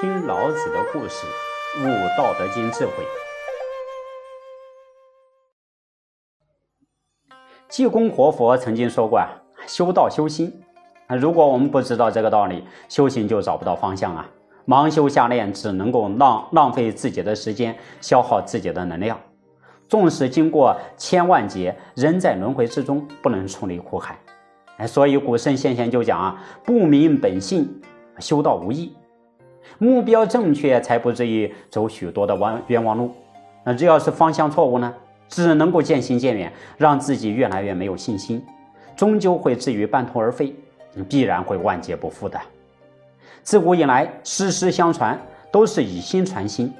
听老子的故事，悟《道德经》智慧。济公活佛曾经说过啊，修道修心啊，如果我们不知道这个道理，修行就找不到方向啊。盲修瞎练，只能够浪浪费自己的时间，消耗自己的能量。纵使经过千万劫，仍在轮回之中，不能出离苦海。哎，所以古圣先贤就讲啊，不明本性，修道无益。目标正确，才不至于走许多的弯冤枉路。那只要是方向错误呢，只能够渐行渐远，让自己越来越没有信心，终究会至于半途而废，必然会万劫不复的。自古以来，师师相传，都是以心传心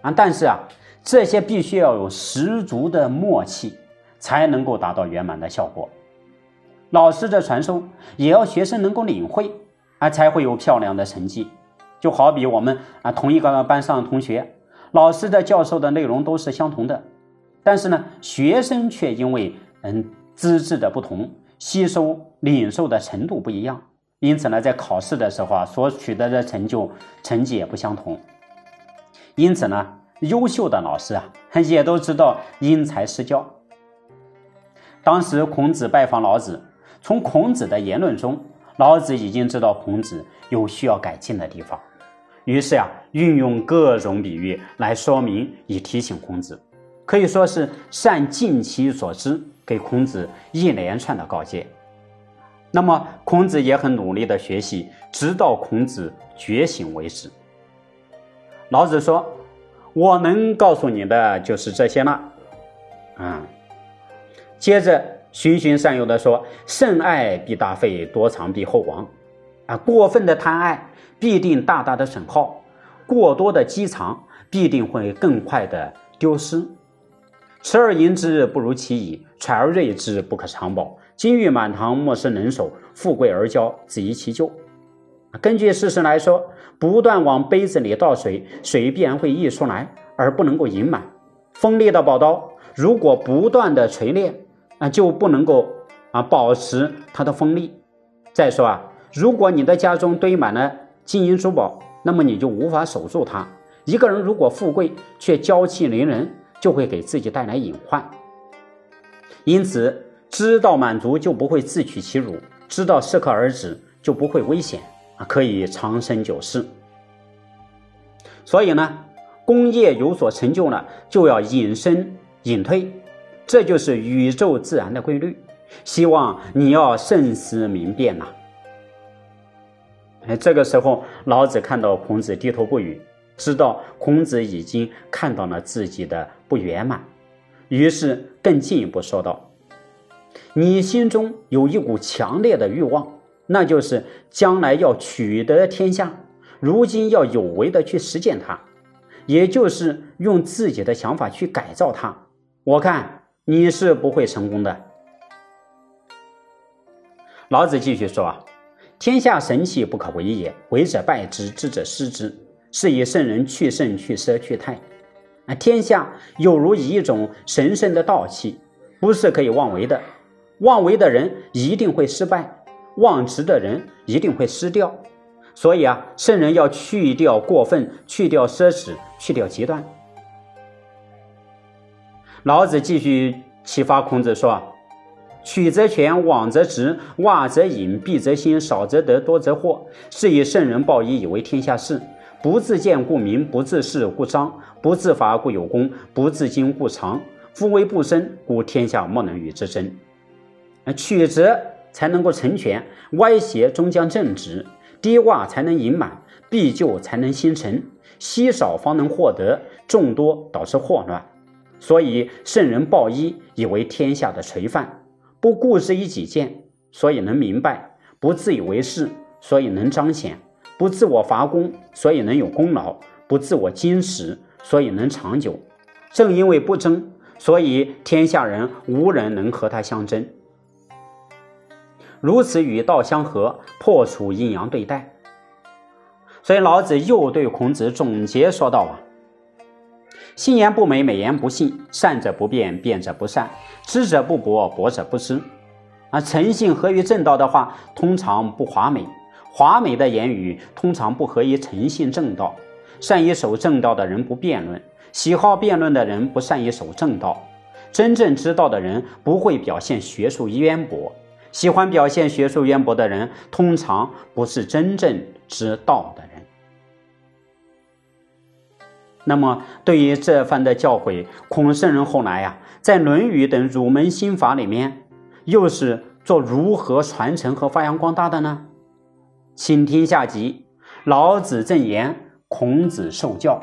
啊。但是啊，这些必须要有十足的默契，才能够达到圆满的效果。老师的传授，也要学生能够领会啊，才会有漂亮的成绩。就好比我们啊，同一个班上同学，老师的教授的内容都是相同的，但是呢，学生却因为嗯资质的不同，吸收领受的程度不一样。因此呢，在考试的时候啊，所取得的成就成绩也不相同。因此呢，优秀的老师啊，也都知道因材施教。当时孔子拜访老子，从孔子的言论中，老子已经知道孔子有需要改进的地方，于是呀，运用各种比喻来说明，以提醒孔子，可以说是善尽其所知，给孔子一连串的告诫。那么孔子也很努力的学习，直到孔子觉醒为止。老子说：“我能告诉你的就是这些了。”啊，接着循循善诱的说：“甚爱必大费，多藏必厚亡。”啊，过分的贪爱必定大大的损耗，过多的积藏必定会更快的丢失。持而盈之，不如其已；揣而锐之，不可长保。金玉满堂，莫失能守；富贵而骄，自遗其咎。根据事实来说，不断往杯子里倒水，水必然会溢出来，而不能够盈满。锋利的宝刀，如果不断的锤炼，啊，就不能够啊保持它的锋利。再说啊，如果你的家中堆满了金银珠宝，那么你就无法守住它。一个人如果富贵却娇气凌人，就会给自己带来隐患，因此知道满足就不会自取其辱，知道适可而止就不会危险啊，可以长生久世。所以呢，功业有所成就了，就要隐身隐退，这就是宇宙自然的规律。希望你要慎思明辨呐。哎，这个时候老子看到孔子低头不语。知道孔子已经看到了自己的不圆满，于是更进一步说道：“你心中有一股强烈的欲望，那就是将来要取得天下，如今要有为的去实践它，也就是用自己的想法去改造它。我看你是不会成功的。”老子继续说：“，天下神器不可为也，为者败之，知者失之。”是以圣人去圣去奢去泰，啊，天下有如一种神圣的道器，不是可以妄为的。妄为的人一定会失败，妄执的人一定会失掉。所以啊，圣人要去掉过分，去掉奢侈，去掉极端。老子继续启发孔子说：“曲则全，枉则直，洼则隐，敝则新，少则得，多则惑。是以圣人报以以为天下事。”不自见故明，不自是故彰；不自伐故有功，不自矜故长。夫为不争，故天下莫能与之争。曲折才能够成全，歪斜终将正直；低洼才能盈满，敝就才能新成。稀少方能获得，众多导致祸乱。所以圣人抱一以为天下的垂范，不固执于己见，所以能明白；不自以为是，所以能彰显。不自我伐功，所以能有功劳；不自我矜持，所以能长久。正因为不争，所以天下人无人能和他相争。如此与道相合，破除阴阳对待。所以老子又对孔子总结说道：“啊，信言不美，美言不信；善者不辩，辩者不善；知者不博，博者不知。啊，诚信合于正道的话，通常不华美。”华美的言语通常不合于诚信正道，善于守正道的人不辩论，喜好辩论的人不善于守正道。真正知道的人不会表现学术渊博，喜欢表现学术渊博的人通常不是真正知道的人。那么，对于这番的教诲，孔圣人后来呀，在《论语》等儒门心法里面，又是做如何传承和发扬光大的呢？请听下集：老子正言，孔子受教。